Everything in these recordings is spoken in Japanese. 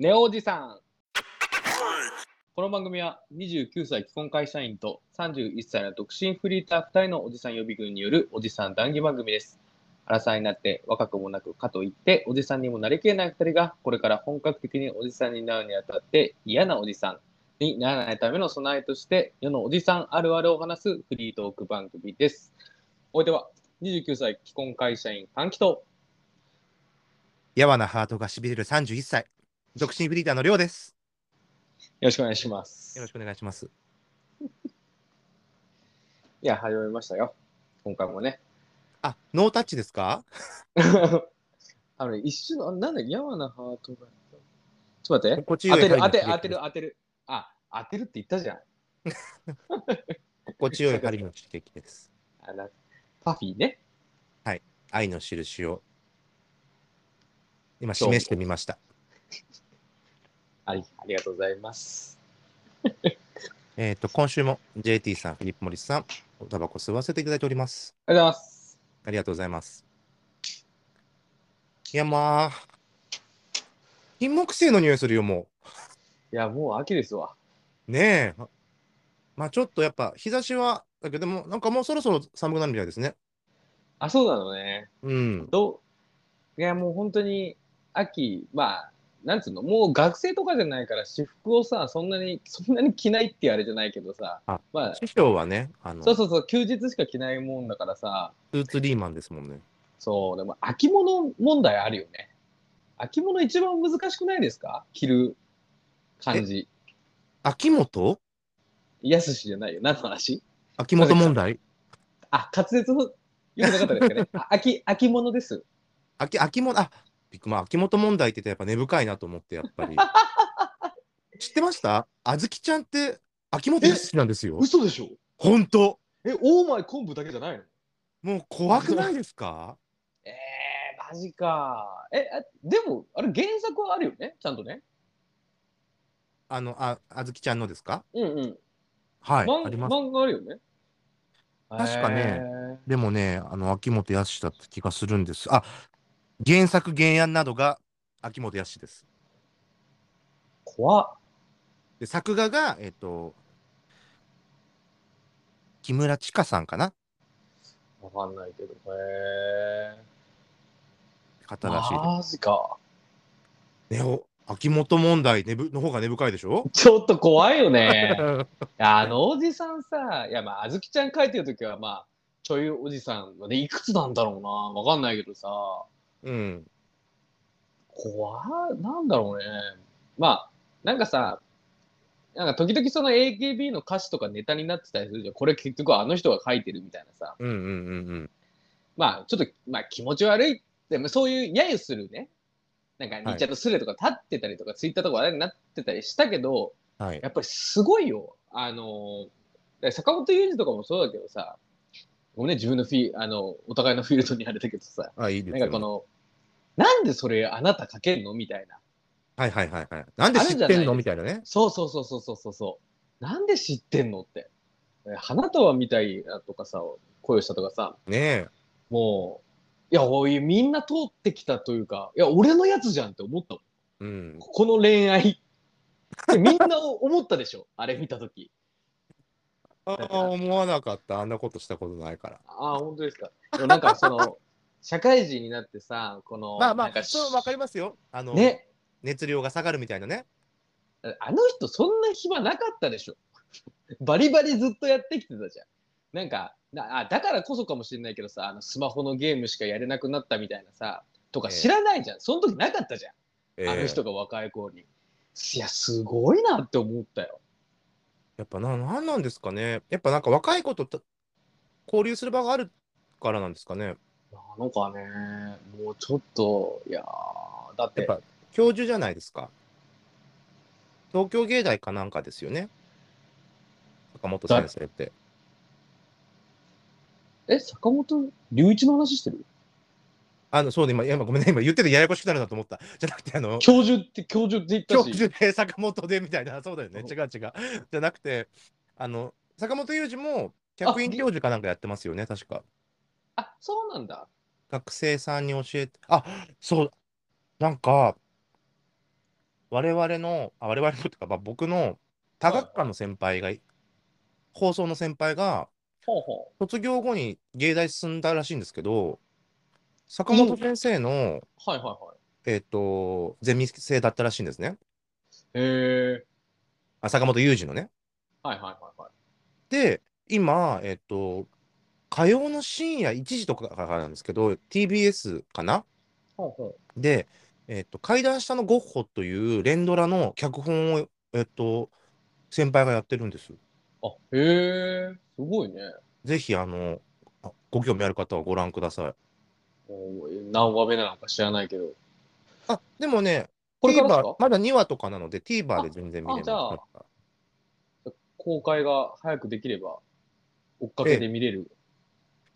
ネオおじさん。この番組は29歳既婚会社員と31歳の独身フリーター2人のおじさん予備軍によるおじさん談義番組です。荒さになって若くもなくかといっておじさんにもなりきれない2人がこれから本格的におじさんになるにあたって嫌なおじさんにならないための備えとして世のおじさんあるあるを話すフリートーク番組です。お相手は29歳既婚会社員歓喜とやわなハートがしびれる31歳、独身フリーターのりょうです。よろしくお願いします。よろしくお願いします。いや、始めましたよ。今回もね。あ、ノータッチですか？あのね、一瞬の、あなんだ、やわなハートが。ちょっと待って。心地当てる、当てる、当てる、当てる。あ、当てるって言ったじゃん。心地よい針の刺激です。あなパフィーね。愛の印を今示してみました。ありありがとうございます。えっ、と、今週も JT さん、フィリップ・モリスさん、おタバコ吸わせていただいております。ありがとうございます。ありがとうございます。いや、まあ、金木犀の匂いするよ、もいや、もう秋ですわ。う。ねえ。まあ、ちょっとやっぱ、日差しは、だけど、でも、なんかもうそろそろ寒くなるみたいですね。あ、そうなのね。うん。どう？いや、もう本当に秋、まあ、なんつうの、もう学生とかじゃないから、私服をさ、そんなに、そんなに着ないってあれじゃないけどさ、あまあ、師匠はね、あの、そうそうそう、休日しか着ないもんだからさ、スーツリーマンですもんね。そう、でも秋物問題あるよね。秋物一番難しくないですか？着る感じ。秋元？やすしじゃないよ。何の話秋元問題？あ、滑舌の、よくなかったですかね。あ秋、秋物です。秋、秋元、あ、まあ、秋元問題ってやっぱ根深いなと思って、やっぱり。知ってました？あずきちゃんって秋元康なんですよ。嘘でしょ？ほんと。え、オーマイ昆布だけじゃないの？もう怖くないですか？えー、マジか。え、あでも、あれ原作はあるよね？ちゃんとね？あの、あ、あずきちゃんのですか？うんうん。はい、漫あります。漫画あるよね。確かねえーでもね、あの、秋元康だった気がするんです。あ、原作原案などが秋元康です。怖っ。で、作画が、えっと、木村千佳さんかな？わかんないけど。へ方らしい。マジか。ねお秋元問題ねぶの方が根深いでしょ？ちょっと怖いよね。あのおじさんさ、いや、まあ、あずきちゃん書いてるときは、まあ、ちょいおじさんでいくつなんだろうな、わかんないけどさ、うん。怖い、なんだろうね。まあ、なんかさ、なんか時々その AKB の歌詞とかネタになってたりするじゃん。これ結局あの人が書いてるみたいなさ。うんうんうんうん。まあ、ちょっと、まあ気持ち悪い。でもそういう揶揄するね。なんか、いニッチャとスレとか立ってたりとか、ツイッターとか話題になってたりしたけど、はい。やっぱりすごいよ。あの、で坂本雄二とかもそうだけどさ、ごめんね、自分のフィあの、お互いのフィールドにあれだけどさ、あ、いいですよ、なんかこの、なんでそれあなた書けんのみたいな。はいはいはいはい。なんで知ってんのみたいなね。そうそうそうそうそうそうそう。なんで知ってんのって。え花束みたいなとかさ、恋をしたとかさ、ねもう、いや、おい、みんな通ってきたというか、いや、俺のやつじゃんって思ったもん。え。うん。この恋愛。みんな思ったでしょあれ見たとき。ああ、思わなかった。あんなことしたことないから。ああ、本当ですか。でもなんかその、社会人になってさ、この、まあまあ、そうわかりますよ。あの、ね、熱量が下がるみたいなね。あの人そんな暇なかったでしょ。バリバリずっとやってきてたじゃん。なんか、なあだからこそかもしれないけどさ、あのスマホのゲームしかやれなくなったみたいなさ、とかええ知らないじゃん。その時なかったじゃん。ええあの人が若い頃に。いや、すごいなって思ったよ。やっぱな、なんなんですかね。やっぱなんか若い子とた交流する場があるからなんですかね。なんかね、もうちょっと、いやーだって、やっぱ教授じゃないですか。東京芸大かなんかですよね。坂本先生って。え、坂本龍一の話してる？あの、そうで、今、今ごめんね、今言っててややこしくなるなと思った。じゃなくて、あの、教授って、教授って言った教し。授で坂本でみたいな、そうだよね。うん違う違う。じゃなくて、あの、坂本雄二も客員教授かなんかやってますよね、確か。あ、そうなんだ。学生さんに教えて、あそう、なんか、我々の、あ我々のっていうか、まあ、僕の多学科の先輩が、放送の先輩が、ほうほ卒業後に芸大進んだらしいんですけど、坂本先生の、う。はいはいはえっ、と、ゼミ生だったらしいんですね。い。へえ。あ坂本雄二のね。はいはいはいはい。で、今、えっ、と、火曜の深夜1時とかからなんですけど、TBS かな？ほうほう。で、えっ、と、階段下のゴッホという連ドラの脚本を、えっ、と、先輩がやってるんです。あ、へえ。すごいね。ぜひ、あの、あご興味ある方はご覧ください。何話目なのか知らないけど。あ、でもね、これからまだ2話とかなので、TVer で全然見れあじゃあます。公開が早くできれば、追っかけで見れる。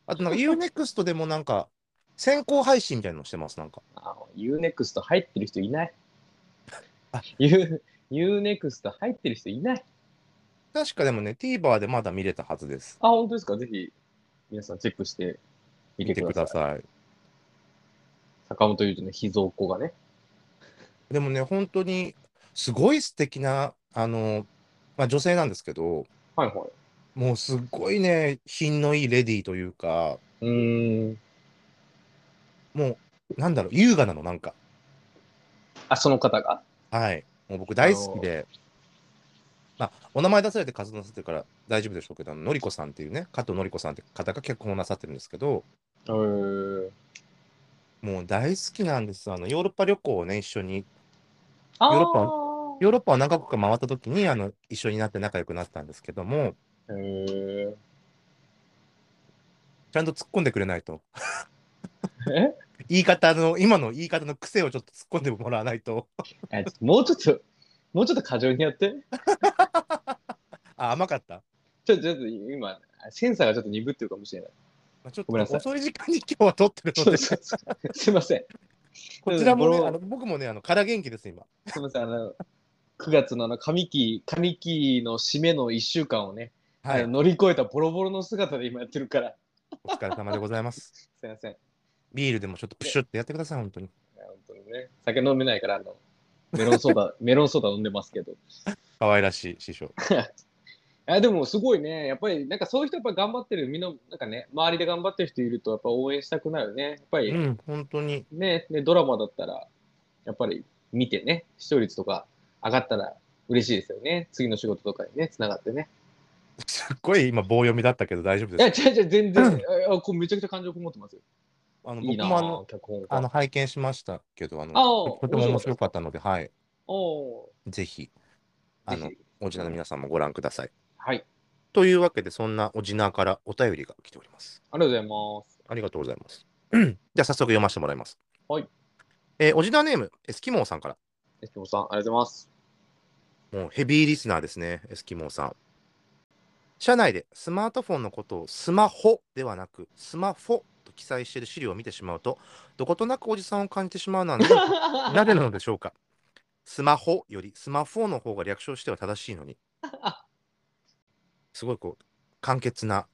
あとなんか UNEXT でもなんか、先行配信みたいなのしてます、なんか。あ、UNEXT 入ってる人いないあ。U、UNEXT 入ってる人いない。確かでもね、TVer でまだ見れたはずです。あ、本当ですか？ぜひ、皆さんチェックしてみ見ててください。坂本龍二の秘蔵っ子がね。でもね、本当に、すごい素敵な、あの、まあ、女性なんですけど、はいはい。もうすっごいね、品のいいレディーというか、うーん。もう、なんだろう、優雅なの、なんか。あ、その方が？はい。もう僕大好きで、まあ、お名前出されて活動なさってるから大丈夫でしょうけど、あののりこさんっていうね、加藤のりこさんって方が結婚なさってるんですけど、へー。もう大好きなんです。あの、ヨーロッパ旅行をね、一緒に、ヨーロッパヨーロッパを何カ国か回った時に、あの、一緒になって仲良くなったんですけども。ちゃんと突っ込んでくれないと。え？言い方の、今の言い方の癖をちょっと突っ込んでもらわないと。あもうちょっと、もうちょっと過剰にやって。あ、甘かった？ちょっと、ちょっと今、センサーがちょっと鈍ってるかもしれない。まあ、ちょっと遅い時間に今日は撮ってるので、すいません。こちらもね、あの僕もね、あの、空元気です、今。すみません、あの、9月のあの上期、上期の締めの1週間をね、はい。乗り越えたボロボロの姿で今やってるから、お疲れ様でございます。すみません。いビールでもちょっとプシュってやってください、本当に。や本当にね、酒飲めないから、あの、メロンソーダ、メロンソーダ飲んでますけど。可愛らしい師匠。あでもすごいね、やっぱりなんかそういう人やっぱ頑張ってる、みんな、なんかね、周りで頑張ってる人いると、やっぱ応援したくなるね。やっぱりうん、本当に。ね、ねドラマだったら、やっぱり見てね、視聴率とか上がったら嬉しいですよね。次の仕事とかにね、つながってね。すっごい今棒読みだったけど大丈夫いや、です。違う違う、全然、あこうめちゃくちゃ感情こもってますよ。あの僕もあの。あの拝見しましたけど、ああのあとても面白かったので、はい。おぜひ、あのおじなの皆さんもご覧ください。はい。というわけで、そんなおじなからお便りが来ております。ありがとうございます。ありがとうございます。じゃあ、早速読ませてもらいます。はい。えーおじなネーム、エスキモーさんから。エスキモさん、ありがとうございます。もうヘビーリスナーですね、エスキモーさん。社内でスマートフォンのことをスマホではなく、スマフォと記載している資料を見てしまうと、どことなくおじさんを感じてしまうのは なぜなぜなのでしょうか。スマホよりスマフォの方が略称しては正しいのに。すごいこう、簡潔な、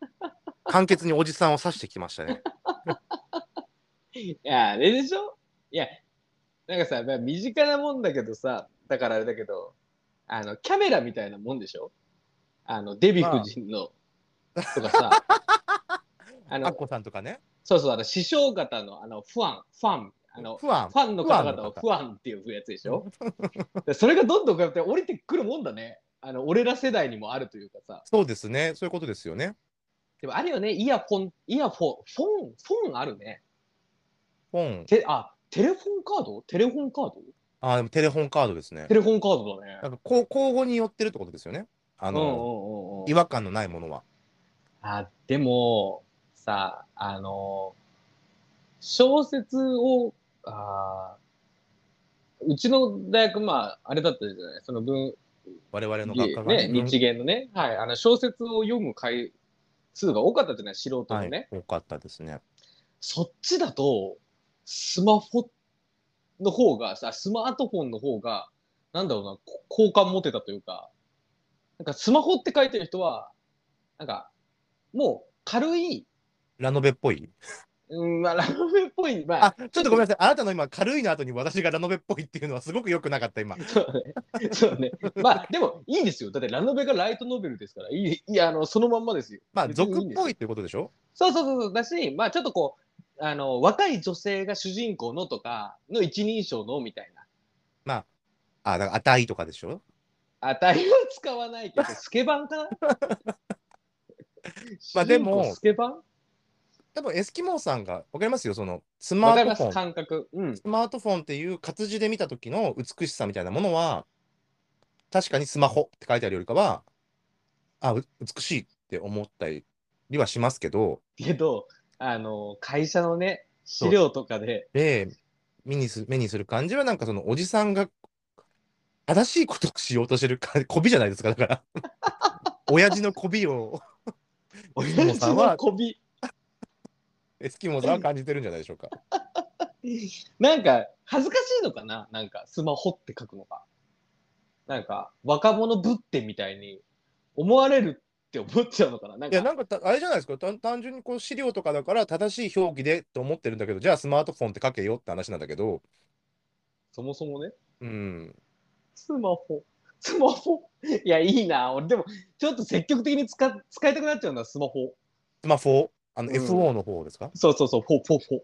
簡潔におじさんを指してきましたね。いや、あれでしょ？いや、なんかさ、まあ身近なもんだけどさ、だからあれだけど、あの、キャメラみたいなもんでしょ？あの、デヴィ夫人の、とかさ、あの、アッコさんとかね。そうそう、あの、師匠方の、あの、ファン、ファン、あの、ファンフ。ァンの方々をファンの方ファンっていうやつでしょ？でそれがどんどんこうやって降りてくるもんだね。あの、俺ら世代にもあるというかさ。そうですね。そういうことですよね。でもあるよね、イヤホン、イヤフォン、フォン、フォンあるね。フォン。てあ、テレフォンカード？テレフォンカード？あ、でもテレフォンカードですねテ。レフォンカードだね。なんかこう交互に寄ってるってことですよね。あの、違和感のないものは。あ、でも、さ、あの、小説を、あーうちの大学、まあ、あれだったじゃない、その文、我々の学科がね、日芸のね、はい、あの小説を読む回数が多かったじゃない、素人はいのね。、多かったですね。そっちだと、スマホの方が、さ、スマートフォンの方が、なんだろうな、こ好感持てたというか、なんかスマホって書いてる人は、なんか、もう軽い、ラノベっぽい？うん、まあ、ラノベっぽい。まあ、あ、ちょっとごめんなさい。あなたの今、軽いの後に私がラノベっぽいっていうのはすごく良くなかった、今。そうね。そうね。まあ、でも、いいですよ。だって、ラノベがライトノベルですから、いい、いや、あの、そのまんまですよ。まあ、俗っぽいってことでしょ？そうそうそうそう。だし、まあ、ちょっとこう、あの、若い女性が主人公のとか、の一人称のみたいな。まあ、あ、だから、値とかでしょ？値は使わないけど、スケバンかな？まあでもスケバン？多分エスキモーさんが、わかりますよ、その、スマートフォン。感覚。うん。スマートフォンっていう活字で見た時の美しさみたいなものは、確かにスマホって書いてあるよりかは、あ、う美しいって思ったりはしますけど、けど、あの、会社のね、資料とかで、で、目にす目にする感じは、なんかそのおじさんが正しいことをしようとしてるか、こびじゃないですか、だから。親父のこびを、エスキモーさんは、こび、エスキモーさんは感じてるんじゃないでしょうか。なんか、恥ずかしいのかな？なんか、スマホって書くのが。なんか、若者ぶってみたいに思われるって思っちゃうのかな？なんいや、か、なんかた、あれじゃないですか、単単純にこう資料とかだから正しい表記でと思ってるんだけど、じゃあスマートフォンって書けよって話なんだけど、そもそもね、うん。スマホ。スマホ？いや、いいな。俺、でも、ちょっと積極的に使使いたくなっちゃうんだ、スマホ。スマホ、あの、うん FO の方ですか？そうそうそう、フォフォフォ。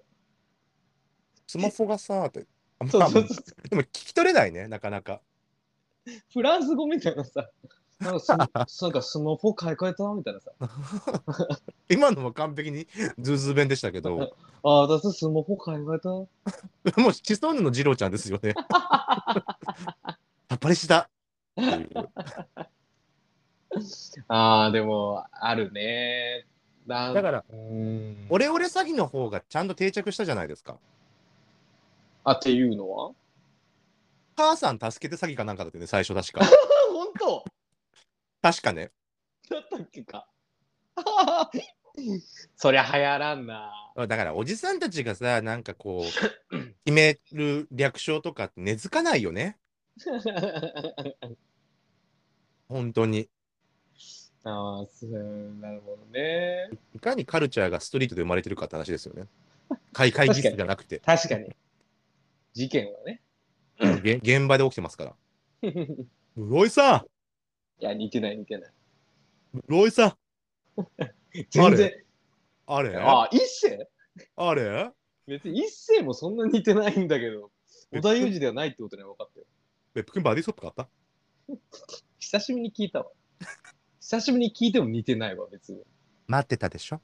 スマホがさ、って。あまあそうそうそう。でも聞き取れないね、なかなか。フランス語みたいなさ、なんかス なんかスマホ買い替えた？みたいなさ。今のも完璧にズーズー弁でしたけど、ああ、私スマホ買い替えた？もうチストーヌの二郎ちゃんですよね。さっぱりした。っていうああ、でも、あるね。だだから。オレオレ詐欺の方がちゃんと定着したじゃないですか。あ、っていうのは？母さん助けて詐欺かなんかだってね、最初確か。本当？確かね。だったっけか。そりゃ流行らんな。だからおじさんたちがさ、なんかこう、決める略称とかって根付かないよね。本当に。ああ、なるほどね。いかにカルチャーがストリートで生まれてるかって話ですよね。会会議室じゃなくて、確かに。事件はね。げ現場で起きてますから。い室井さや、似てない似てない。ん室井さん全然。あれ？ああ、一世？あれ？別に一世もそんな似てないんだけど、織田裕二ではないってことには分かったよ。別府君バディソップ買った？久しぶりに聞いたわ。久しぶりに聞いても似てないわ、別に。待ってたでしょ？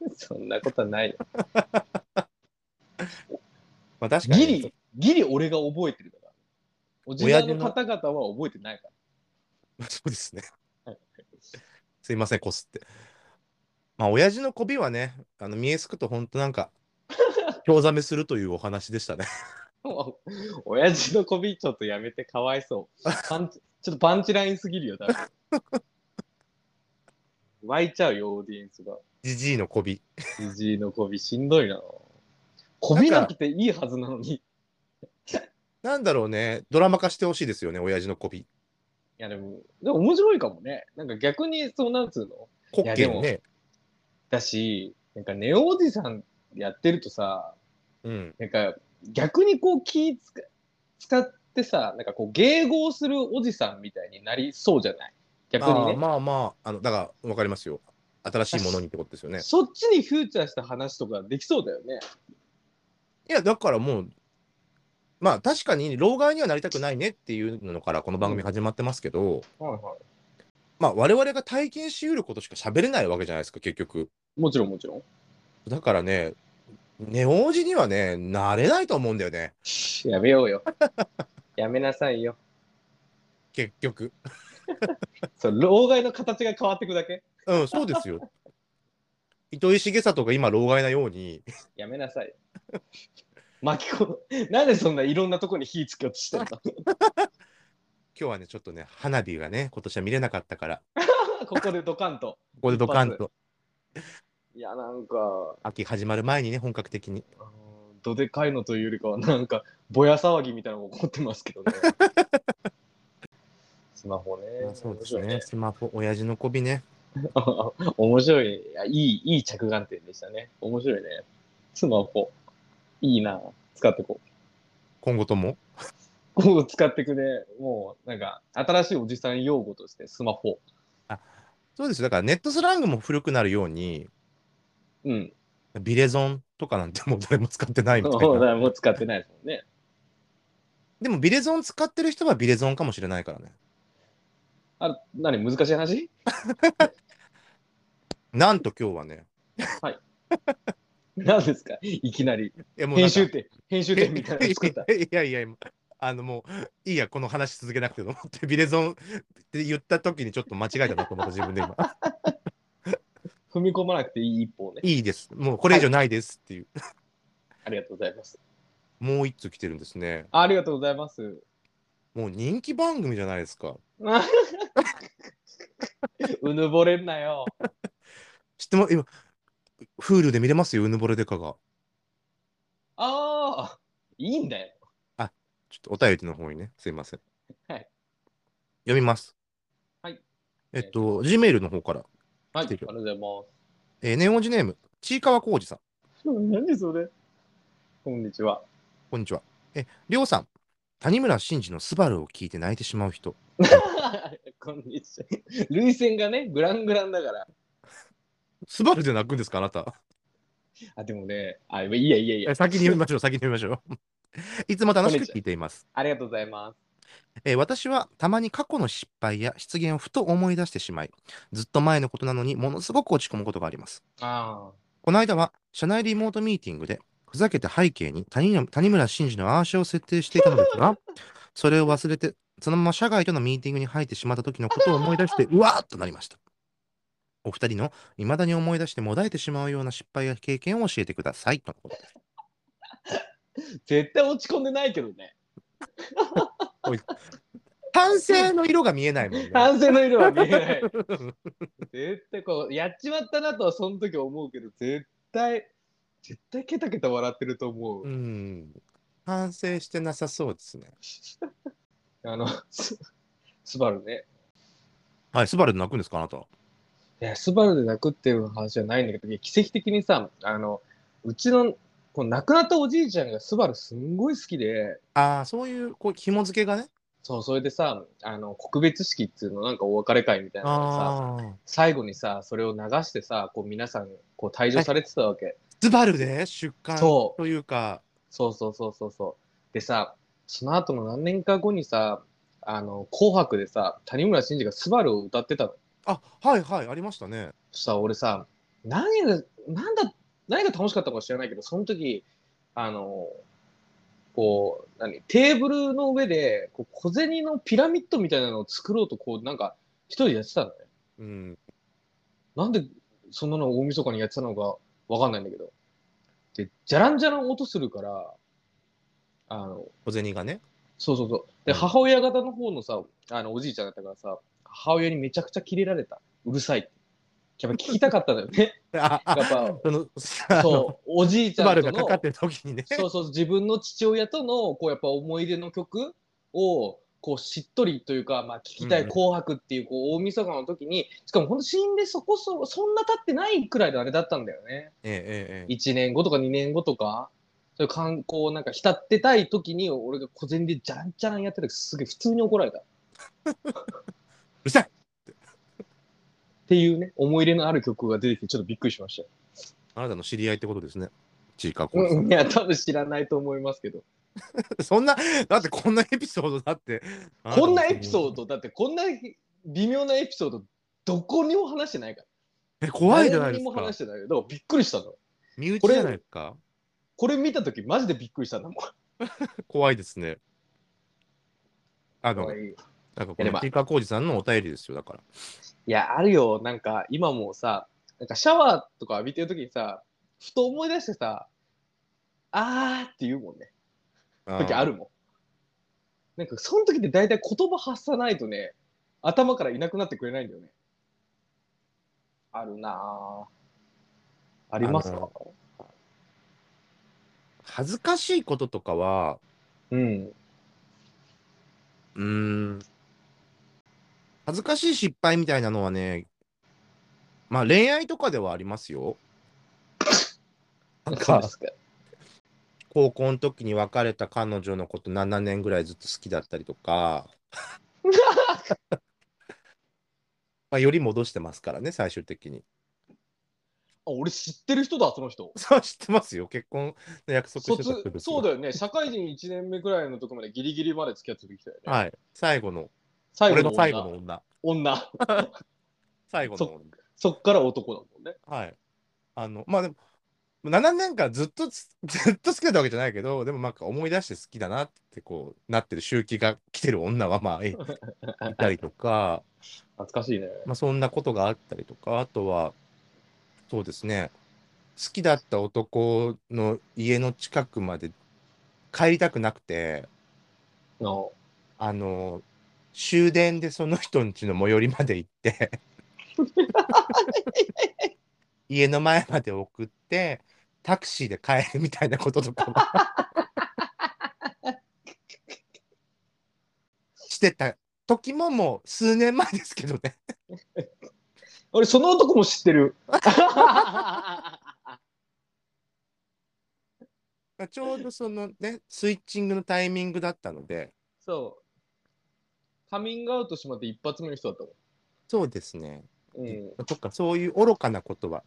そんなことはないよ。まあ確かに。ギリ、ギリ俺が覚えてるから。おじさんの方々は覚えてないから。そうですねはい。すいません、こすって。まあ、親父の媚びはね、あの見えすくと本当なんか、興ざめするというお話でしたね。親父のこびちょっとやめてかわいそう。パンチちょっとパンチラインすぎるよ、多分。湧いちゃうよ、オーディエンスが。じじいの媚び。じじいのこびしんどいな。こびなくていいはずなのに。いなんだろうね、ドラマ化してほしいですよね、親父の媚び。やでも、でも面白いかもね。なんか逆にそうなんつうの？滑稽のね。だし、なんかネオおじさんやってるとさ、うん。なんか逆にこう気使使ってさ、なんかこう迎合するおじさんみたいになりそうじゃない？逆にね。あーまあまあ、あのだから分かりますよ。新しいものにってことですよね。そっちにフューチャーした話とかできそうだよね。いや、だからもう、まあ確かに、老害にはなりたくないねっていうのからこの番組始まってますけど、はいはまあ我々が体験しうることしか喋れないわけじゃないですか、結局。い。もちろんもちろん。だからね、ネオジにはね、なれないと思うんだよね、やめようよ。やめなさいよ。結局。そう、老害の形が変わっていくだけ？うん、そうですよ。糸井重里が今、老害なように、やめなさい。巻き込む。なんでそんないろんなとこに火つけようとしてんの？今日はね、ちょっとね、花火がね、今年は見れなかったから、ここでドカンと。ここでドカンと、いや、なんか、秋始まる前にね、本格的に。どでかいのというよりかは、なんか、ぼや騒ぎみたいなのが起こってますけどね。スマホね。まあそうです面ね、スマホ、親父の媚びね。面白い。いやいい、いい着眼点でしたね。面白いね。スマホ。いいな。使ってこう。今後とも？今後使ってくね。もう、なんか、新しいおじさん用語としてスマホ。そうですよだからネットスラングも古くなるように、うん。ビレゾンとかなんてもう誰も使ってないみたいな。だもう使ってないですもんね。でもビレゾン使ってる人はビレゾンかもしれないからね。あ、何？難しい話？なんと今日はね、何ですか？いきなり。いやもうなんか編集点、編集点みたいなの作った。いやいや、あのもう、いいや、この話続けなくてと思って、ビレゾンって言った時にちょっと間違えたなと思った、自分で今。踏み込まなくていい一歩ね。いいです。もうこれ以上ないですっていう。ありがとうございます。もう一通来てるんですね。ありがとうございます。もう人気番組じゃないですか。うぬぼれんなよ。知っても、今、Hulu で見れますよ、うぬぼれでかが。ああ、いいんだよ。ちょっとお便りの方にね、すいません。はい。読みます。はい。えっと、Gmail の方から、はい、ありがとうございまえーネオンジネーム、ちいかわこうじさん。す。何それ？こんにちは。こんにちは。え、りょうさん、谷村新司のスバルを聞いて泣いてしまう人。こんにちは。涙腺がね、グラングランだから。スバルで泣くんですか、あなた？あ、でもね、あ、いいやいやいやえ。先に読みましょう、先に読みましょう。いつも楽しく聞いています。ありがとうございます。えー私はたまに過去の失敗や失言をふと思い出してしまい、ずっと前のことなのにものすごく落ち込むことがあります。あこの間は社内リモートミーティングでふざけて背景に谷村谷村新司のアーシャを設定していたのですが、それを忘れて、そのまま社外とのミーティングに入ってしまった時のことを思い出して、うわーっとなりました。お二人の未だに思い出してもだえてしまうような失敗や経験を教えてください。とのことです。あ、絶対落ち込んでないけどね。反省の色が見えないもんね。反省の色は見えない。絶対こう、やっちまったなとはその時思うけど、絶対、絶対ケタケタ笑ってると思う。うん。反省してなさそうですね。あの、ススバルね。はい、スバルで泣くんですか、あなた。いや、スバルで泣くっていう話じゃないんだけど、奇跡的にさ、あの、うちの、こう亡くなったおじいちゃんがスバルすんごい好きで、ああ、そういう、こう、紐付けがね？そう、それでさ、あの、告別式っていうの、なんかお別れ会みたいなのでさ。最後にさ、それを流してさ、こう皆さん、こう退場されてたわけ。スバルで出刊そうというか、そうそうそうそうそう。でさ、その後の何年か後にさ、あの、紅白でさ、谷村新司がスバルを歌ってたの。あはいはい、ありましたね。そしたら俺さ、何が、なんだ、何が楽しかったか知らないけど、その時、あの、こう、何、テーブルの上で、こう小銭のピラミッドみたいなのを作ろうと、こう、なんか、一人でやってたのね。うん。なんで、そんなの大晦日にやってたのかわかんないんだけど。で、じゃらんじゃらん音するから、あの、小銭がね。そうそうそう。で、うん母親方の方のさ、あの、おじいちゃんだったからさ、母親にめちゃくちゃキレられた。うるさいって。やっぱ聞きたかったんだよね。やっぱ、その、そそう、おじいちゃんとのかかってる時にね。そうそう、自分の父親との、こう、やっぱ思い出の曲を、こう、しっとりというか、まあ、聞きたい紅白っていう、こう、大晦日の時に、しかも本当死んでそこそ、そんな経ってないくらいのあれだったんだよね。ええええええ。1年後とか2年後とか、そういう観光なんか浸ってたい時に、俺が小銭でじゃらんじゃらんやってた時、すげえ普通に怒られた。っ うるさいていうね、思い入れのある曲が出てきて、ちょっとびっくりしましたよ。あなたの知り合いってことですね。ちいかこいや、多分知らないと思いますけど。そんな、だってこんなエピソードだって。こんなエピソード？ド、だってこんな微妙なエピソード、どこにも話してないから。え、怖いじゃないですか誰にも話。してないびっくりしたの。身内じゃないですか。これ見たとき、マジでびっくりしたんだもん。怖いですね。あの、なんかこのちいかこうじさんのお便りですよ、だから。いや、あるよ。なんか、今もさ、なんかシャワーとか浴びてるときにさ、ふと思い出してさ、あーって言うもんね。時あるもん。なんか、その時って大体言葉発さないとね、頭からいなくなってくれないんだよね。あるなぁ。ありますか？恥ずかしいこととかは、うん。うーん、恥ずかしい失敗みたいなのはね、まあ恋愛とかではありますよ。なんか。高校の時に別れた彼女のこと7年ぐらいずっと好きだったりとか、まあ、より戻してますからね、最終的に。あ、俺知ってる人だ、その人。そう、知ってますよ。結婚の約束してたそうだよね。社会人1年目くらいのとこまでギリギリまで付き合ってきたよね。はい。最後の、最後の女俺の最後の女。女。最後の女。そっから男だもんね。はい。あの、まあでも、7年間ずっとつ、ずっと好きだったわけじゃないけど、でもなんか思い出して好きだなってこうなってる周期が来てる女はまあいいたりとか、懐かしいね。まあそんなことがあったりとか、あとは、そうですね、好きだった男の家の近くまで帰りたくなくて、のあの、終電でその人ん家の最寄りまで行って、家の前まで送って、タクシーで帰るみたいなこととかも してた時ももう数年前ですけどね。俺、その男も知ってる？ちょうどそのね、スイッチングのタイミングだったので、そう。カミングアウトしまって一発目の人だったもそうですね。ん。うん。とか、そういう愚かなことは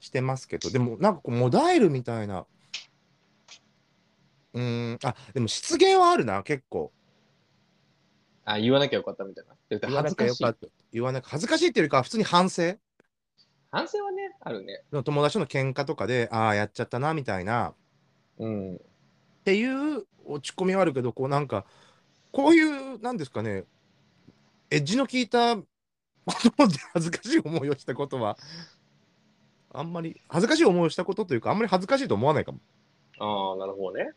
してますけど、でもなんかこう、モダイルみたいな、うーん、あ、でも失言はあるな、結構。あ、言わなきゃよかったみたいな。言わなきゃよか。った。言わなきゃ恥ずかしいっていうよりかは、普通に反省。反省はね、あるね。友達との喧嘩とかで、ああ、やっちゃったな、みたいな、うん。っていう落ち込みはあるけど、こうなんか、こういう、なんですかね、エッジの効いたことで恥ずかしい思いをしたことは、あんまり、恥ずかしい思いをしたことというか、あんまり恥ずかしいと思わないかも。ああ、なるほどね。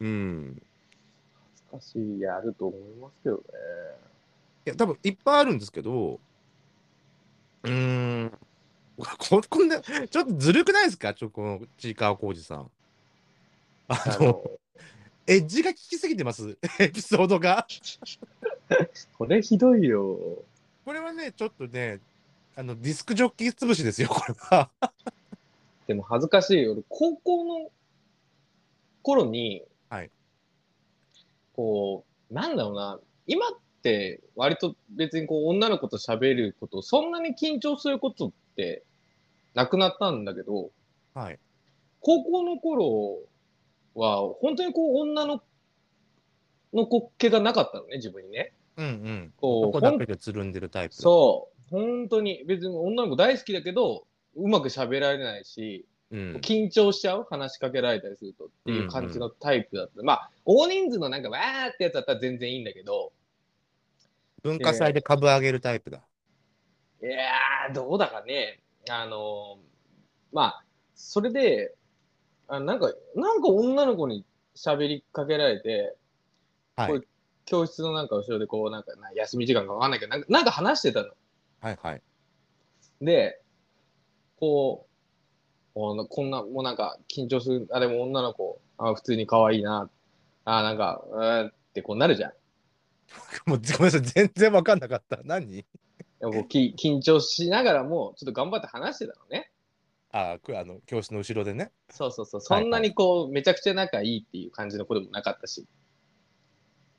うん。恥ずかしい、やると思いますけどね。いや、多分いっぱいあるんですけど、うーん、ここんな、ちょっとずるくないですか？ちょ、このちいかわこうじさん。あの、あの、エッジが効きすぎてます、エピソードが。これひどいよ。これはね、ちょっとね、あの、ディスクジョッキー潰しですよ、これは。でも恥ずかしいよ。俺、高校の頃に、はいこう、なんだろうな、今って割と別にこう女の子と喋ること、そんなに緊張することってなくなったんだけど、はい。高校の頃は本当にこう女のの子気がなかったのね、自分にね。うんうん。こう男だけでつるんでるタイプ。そう、本当に別に女の子大好きだけど、うまく喋られないし、うん。緊張しちゃう？話しかけられたりするとっていう感じのタイプだった。まあ、大人数のなんかわーってやつだったら全然いいんだけど、文化祭で株上げるタイプだ。いやー、どうだかね。あのーまあ、それで、あなんか、なんか女の子に喋りかけられて、はいこれ教室のなんか後ろでこう、なんかな休み時間かわかんないけど、なんかなんか話してたの。はいはい。で、こう、こんな、もうなんか緊張する、あ、でも女の子、あ、普通に可愛いな、あ、なんか、うーんってこうなるじゃん。もうごめんなさい、全然わかんなかった。何？でもこうき緊張しながらも、ちょっと頑張って話してたのね。あくあの、教室の後ろでね。そうそうそう、はいそんなにこう、めちゃくちゃ仲いいっていう感じの子でもなかったし。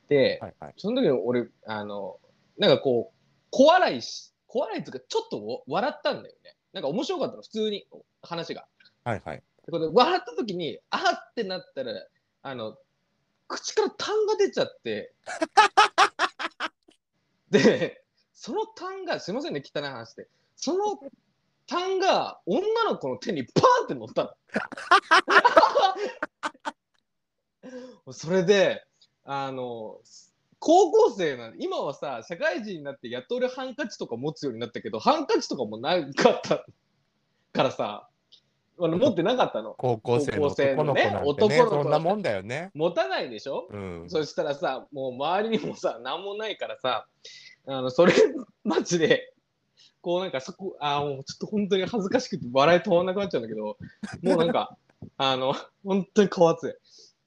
で、はいはい。その時に俺、あの、なんかこう、小笑いし、小笑いっていうか、ちょっとわ笑ったんだよね。なんか面白かったの、普通に話が。はいはい。でこれ笑った時に、あーってなったら、あの、口から痰が出ちゃって、で、その痰が、すいませんね、汚い話で。その痰が女の子の手にパーンって乗ったの。それで、あの、高校生なん今はさ、社会人になってやっと俺ハンカチとか持つようになったけど、ハンカチとかもなかったからさ、あの持ってなかったの。高校生の男の子のねね、男の子そんなもんだよね。持たないでしょ、うん。そしたらさ、もう周りにもさ、なんもないからさ、あの、それ、マジで、こうなんかそこ、あーもうちょっと本当に恥ずかしくて笑い止まんなくなっちゃうんだけど、もうなんか、あの、本当に顔熱い。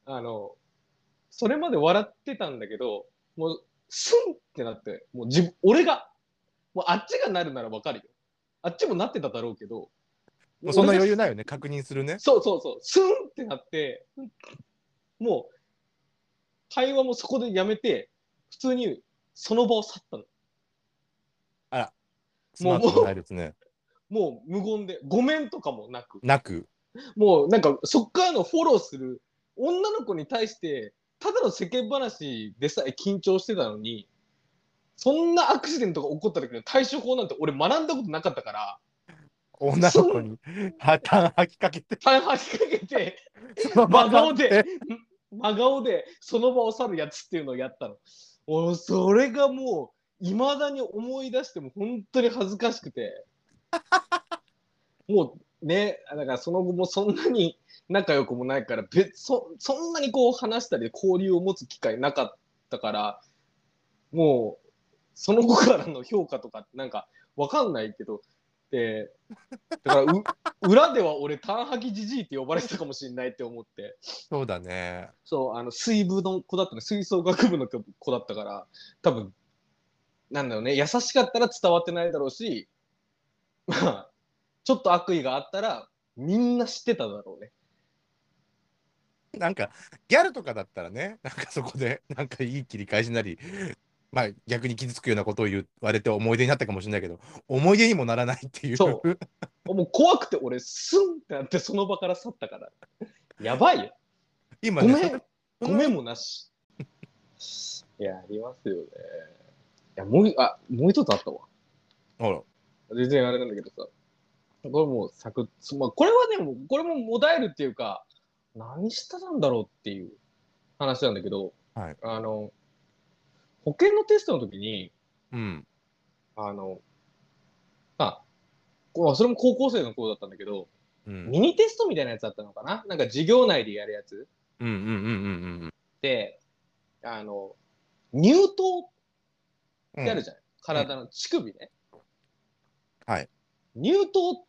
あの、それまで笑ってたんだけど、もう、スンってなって、もう自分、俺が、もうあっちがなるならわかるよ。あっちもなってただろうけど、もうそんな余裕ないよね、確認するね。そうそうそう、スンってなって、もう、会話もそこでやめて、普通にその場を去ったの。スマートじゃないですね。もう無言で、ごめんとかもなく、なく。もうなんかそっからのフォローする女の子に対して、ただの世間話でさえ緊張してたのに、そんなアクシデントが起こった時の対処法なんて俺学んだことなかったから、女の子に破綻吐きかけて、大吐きかけて、真顔でで、真顔でその場を去るやつっていうのをやったの。おそれがもう、いまだに思い出しても本当に恥ずかしくて。もうね、だからその後もそんなに仲良くもないから、別そそんなにこう話したり交流を持つ機会なかったから、もう、その後からの評価とかなんかわかんないけど、で、だからう 裏では俺、単吐きじじいって呼ばれてたかもしれないって思って。そうだね。そう、あの、水部の子だったの、吹奏楽部の子だったから、多分、なんだろうね、優しかったら伝わってないだろうし、まあ、ちょっと悪意があったら、みんな知ってただろうね。なんか、ギャルとかだったらね、なんかそこで、なんかいい切り返しなり、まあ逆に傷つくようなことを言われて思い出になったかもしれないけど、思い出にもならないっていう。そうもう怖くて俺、スンってなってその場から去ったから。やばいよ。今ね、ごめん、そごめんもなし。いや、ありますよね。いや、もう、あ、もう一つあったわ。ほら、全然あれなんだけどさ、これもうサクッそまあ、これはね、これももだえるっていうか、何したんだろうっていう話なんだけど、はいあの、保険のテストの時に、うん、あの、まあ、それも高校生の頃だったんだけど、うん、ミニテストみたいなやつだったのかな？なんか授業内でやるやつうん、うん、うん、うん、で、あの、乳頭うん。ってあるじゃん。体の乳首ね。はい。乳頭っ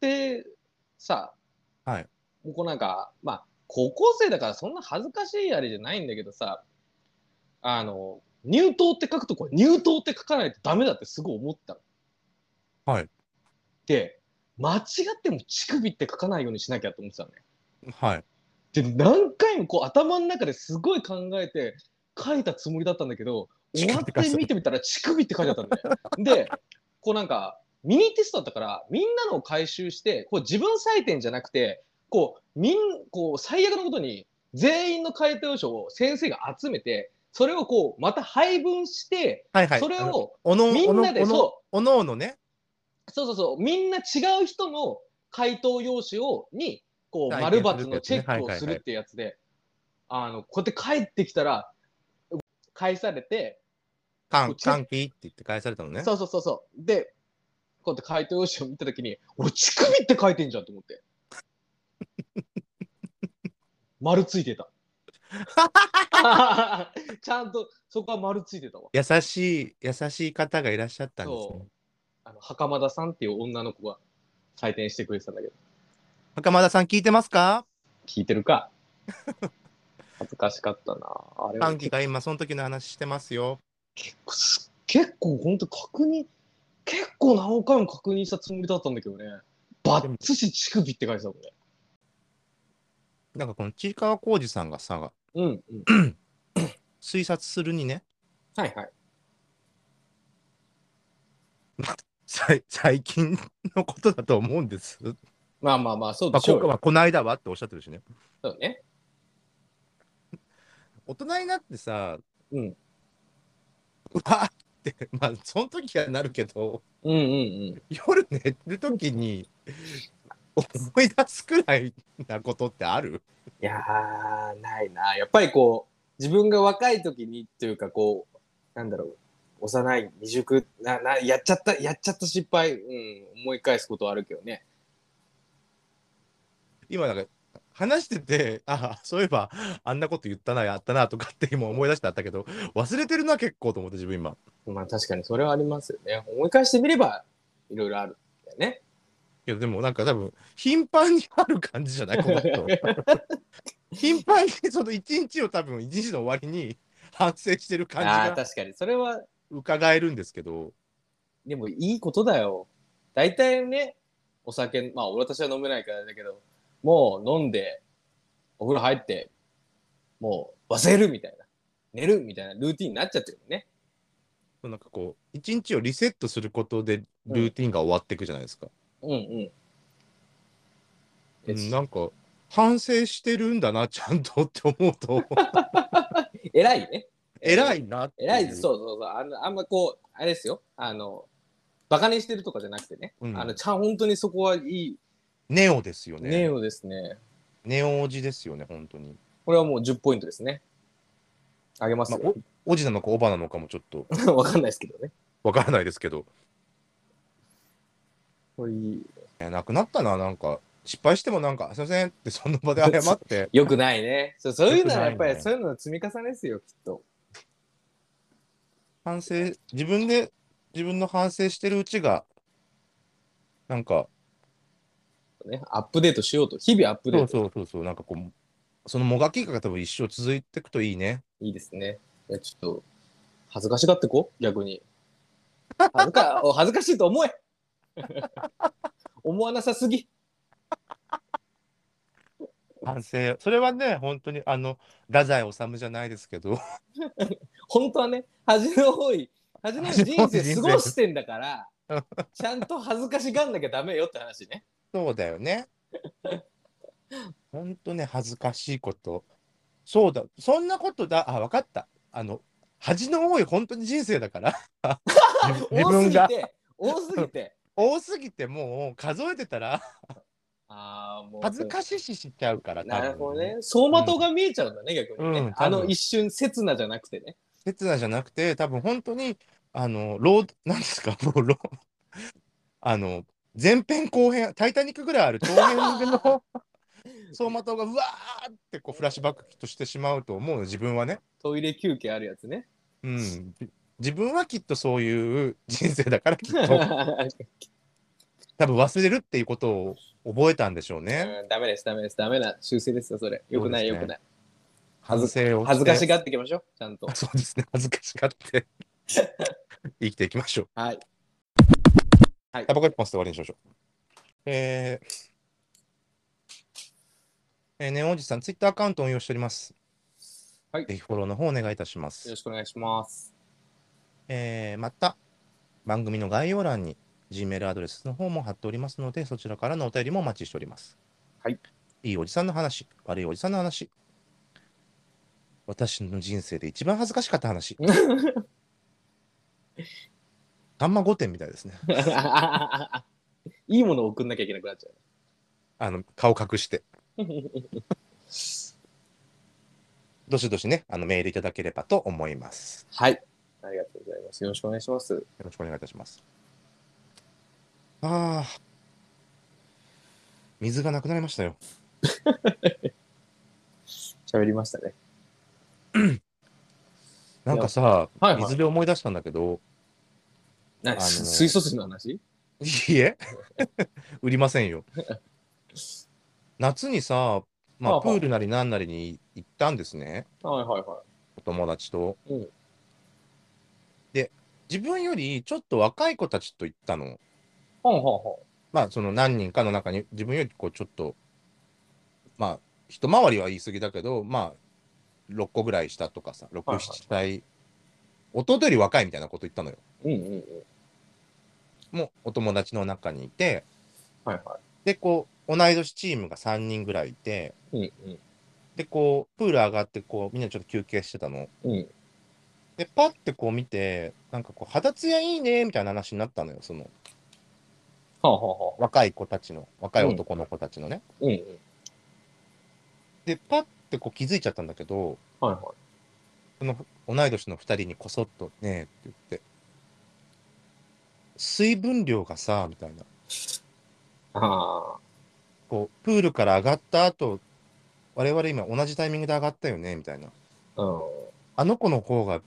てさ、はい。こうなんか、まあ、高校生だからそんな恥ずかしいあれじゃないんだけどさ、あの、乳頭って書くとこれ乳頭って書かないとダメだってすごい思ったの。はい。で、間違っても乳首って書かないようにしなきゃと思ってたのね。はい。で、何回もこう頭の中ですごい考えて書いたつもりだったんだけど、終わって見てみたら乳首って書いてあったんだよ。で、こうなんか、ミニテストだったから、みんなのを回収して、こう自分採点じゃなくて、こう、みん、こう、最悪のことに、全員の回答書を先生が集めて、それをこう、また配分して、はい、はい。それを、みんなでそおのおのね、そうそうそう、みんな違う人の回答用紙を、に、こう、体丸験するってやつね×のチェックをするってやつで、あの、こうやって帰ってきたら、返されて、歓喜って言って返されたのね。そうそうそうそう。で、こうやって回答用紙を見たときに、俺、乳首って書いてんじゃんと思って。丸ついてた。ちゃんとそこは丸ついてたわ。優しい、優しい方がいらっしゃったんですねそ。あの袴田さんっていう女の子が採点してくれてたんだけど、袴田さん聞いてますか？聞いてるか 恥ずかしかったな。あれは歓喜が今その時の話してますよ。結構す、結構本当確認、結構何回も確認したつもりだったんだけどね。バッツシ乳首って書いてたもんね。なんかこのちいかわこうじさんがさ、うん、うん。推察するにね、はいはい。さい最近のことだと思うんです。まあまあまあ、そうまあ、でしょうよ。この間はっておっしゃってるしね。そうね。大人になってさ、うん。うわって、まあ、その時はなるけど、うんうんうん。夜寝る時に思い出すくらいなことってある？いやー、ないな。やっぱりこう、自分が若い時にっていうか、こう、なんだろう、幼い未熟な、な、やっちゃった、やっちゃった失敗、うん、思い返すことはあるけどね。今なんか話してて、あそういえばあんなこと言ったな、やったなとかって今思い出してあったけど、忘れてるな、結構と思って自分今。まあ確かにそれはありますよね。思い返してみれば、いろいろあるんだよね。けどでもなんか多分頻繁にある感じじゃない？この人 頻繁にその一日を多分一日の終わりに 反省してる感ああー、じが確かに。それは、伺えるんですけど、でもいいことだよ。大体ね、お酒、まあ、私は飲めないからだけど、もう飲んで、お風呂入って、もう忘れるみたいな、寝るみたいなルーティンになっちゃってるね。なんかこう、一日をリセットすることでルーティンが終わっていくじゃないですか。うんうん。うん、なんか、反省してるんだな、ちゃんとって思うと、偉いね。偉いな。偉いです。そうそうそう。あのあんまこう、あれですよ。あの、バカにしてるとかじゃなくてね。うんあの、ちゃん、本当にそこはいい、ネオですよね。ネオですね。ネオおじですよね、本当に。これはもう10ポイントですね。あげますまあよ。おじなのかおばなのかもちょっと わかんないですけどね。わからないですけど、これいい。えなくなったな、なんか、失敗してもなんか、すいませんってその場で 謝って、よくないね。そうそういうのはやっぱり、ねそういうのの積み重ねですよ、きっと。反省、自分で、自分の反省してるうちが、なんか、ね、アップデートしようと。日々アップデート。そうそうそう、なんかこう、そのもがきが多分一生続いていくといいね。いいですね。いや、ちょっと、恥ずかしがってこ逆に。恥ずか、お恥ずかしいと思え 思わなさすぎ。反省、それはね、本当に、あの、太宰治じゃないですけど、本当はね、恥の多い、恥の多い人生過ごしてんだから、ちゃんと恥ずかしがんなきゃダメよって話ね。そうだよね。本当ね、恥ずかしいこと。そうだ、そんなことだ、あ、わかった。あの、恥の多い本当に人生だから。自 自多す分がぎて、多すぎて。多すぎてもう数えてたらああ、もう。恥ずかしししちゃうから、なるほどね。走馬灯が見えちゃうんだね、逆にね。うんあの一瞬、刹那じゃなくてね。刹那じゃなくて、多分本当に、あの、ロード、なんですか、もうロー、あの、前編後編、タイタニックぐらいある長編の 走馬灯がうわーってこうフラッシュバックとしてしまうと思うの、自分はね。トイレ休憩あるやつね。うん。自分はきっとそういう人生だから、きっと 多分忘れるっていうことを覚えたんでしょうね。うんダメです、ダメです、ダメな修正ですよ、それ。よくない、よくない。反省を恥ずかしががっていきましょう、ちゃんと。そうですね。恥ずかしがって 生きていきましょう。はい。タバコ一本吸って終わりにしましょう。えーえー、ネオおじさん、ツイッターアカウントを運用しております。はいぜひフォローの方お願いいたしまよろす。しくお願いします。えーまた、番組の概要欄に Gmail アドレスの方も貼っておりますので、そちらからのお便りもお待ちしております。はい。いいおじさんの話、悪いおじさんの話。私の人生で一番恥ずかしかった話。ガンマ5点みたいですね。いいものを送んなきゃいけなくなっちゃあの、顔隠して。う。どしどしね、あのメールいただければと思います。はい。ありがとうございます。よろしくお願いします。よろしくお願いいたします。ああ。水がなくなりましたよ。喋りましたね。なんかさ、はいはい水で思い出したんだけど、何、あのー水素水の話？いいえ、売りませんよ。夏にさ、まあ、プールなりなんなりに行ったんですね、はいはいはお友達と。うんで、自分よりちょっと若い子たちと行ったの。い。ほんほんほまあ、その何人かの中に、自分よりこうちょっと、まあ、一回りは言い過ぎだけど、まあ、6個ぐらい下とかさ、6、はいはい7歳、弟より若いみたいなこと言ったのよ。ん。うんうんうん。もうお友達の中にいて、はいはで、こう、同い年チームが3人ぐらいいて、い。うんで、こう、プール上がって、こう、みんなちょっと休憩してたの。うん。うん。で、パッてこう見て、なんかこう、肌ツヤいいね、みたいな話になったのよ、その、はあはあはあ。若い子たちの、若い男の子たちのね。うんうん。で、パッてこう気づいちゃったんだけど、はいはい。その同い年の2人にこそっと「ねえ」って言って「水分量がさ」みたいなあこうプールから上がった後我々今同じタイミングで上がったよねみたいなあ。うん。あの子の方が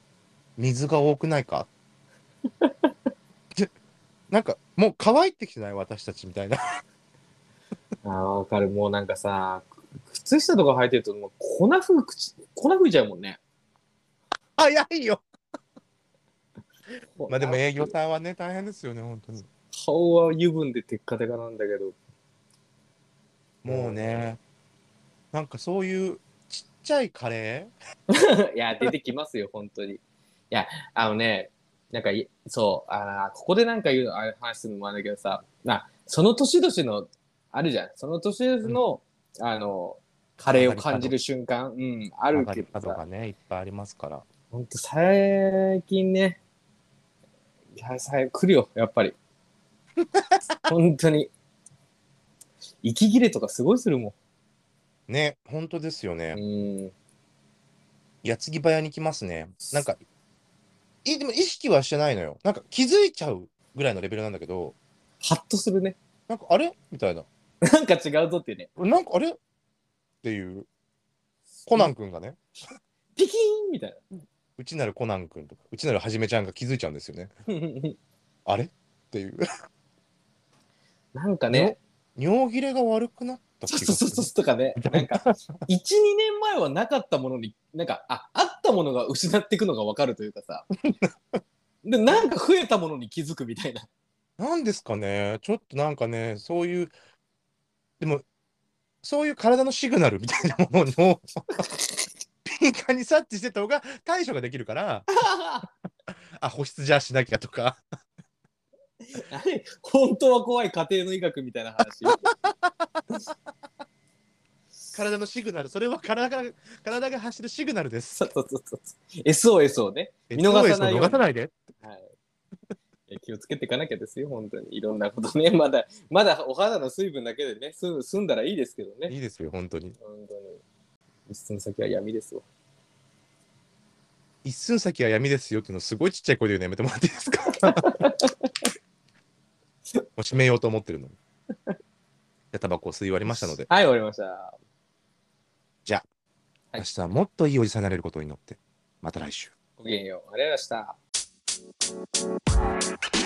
水が多くないか？でなんかもう乾いてきてない？私たちみたいなああ、わかる。もうなんかさ、靴下とか履いてると、もう粉吹く口、粉吹いちゃうもんね。早いよまあでも営業さんはね大変ですよね本当に顔は油分でテッカテカなんだけど。もうね、なんかそういうちっちゃいカレ いや、出てきますよ、本当に。いや、あのね、なんかい、そう、あーここでなんか言うの、あれ話すのもあるんだけどさ、まあ、その年々の、あるじゃん。その年々の、あの、カレーを感じる瞬間、うん、あー、るけどさ、ね、いっぱいありますから。ほんと最近ね、いや、さ来るよ、やっぱり。本当に。息切れとかすごいするもね、本当ですよね。ん。うん。矢継ぎ早に来ますね。なんか、いでも意識はしてないのよ。なんか気づいちゃうぐらいのレベルなんだけど、ハッとするね。なんかあれ？みたいな。なんか違うぞっていうね。なんかあれ？っていう。コナン君がね、ピキーンみたい内なるコナン君とか、内なるはじめちゃんが気づいちゃうんですよね。な。あれ？っていう。なんかね、尿切れが悪くなった気がそうそうそうすそうとかね、なんか、1、2年前はなかったものに、なんか、あ、あったものが失っていくのがわかるというかさ、で、なんか増えたものに気づくみたいな。る。なんですかね、ちょっとなんかね、そういう、でも、そういう体のシグナルみたいなものを敏感に察知してた方が対処ができるから、あ、保湿じゃあしなきゃとか、あ れ本当は怖い家庭の医学みたいな話。体のシグナル、それは体が体が発してるシグナルです。そうそうそうそう。SOS をね、見逃さないように逃さないで。はい。いや気をつけていかなきゃですよ、本当に。いろんなことね。まだ、まだお肌の水分だけでね、す済んだらいいですけどね。いいですよ、本当に。本当に。一寸先は闇ですわ。一寸先は闇ですよっていうのすごいちっちゃい声で言うのやめてもらっていいですか？もう閉めようと思ってるのに。じゃあタバコを吸い終わりましたので、はい、終わりました。はい明日はもっといいおじさんになれることを祈って、また来週。ごきげんよう。ありがとうございました。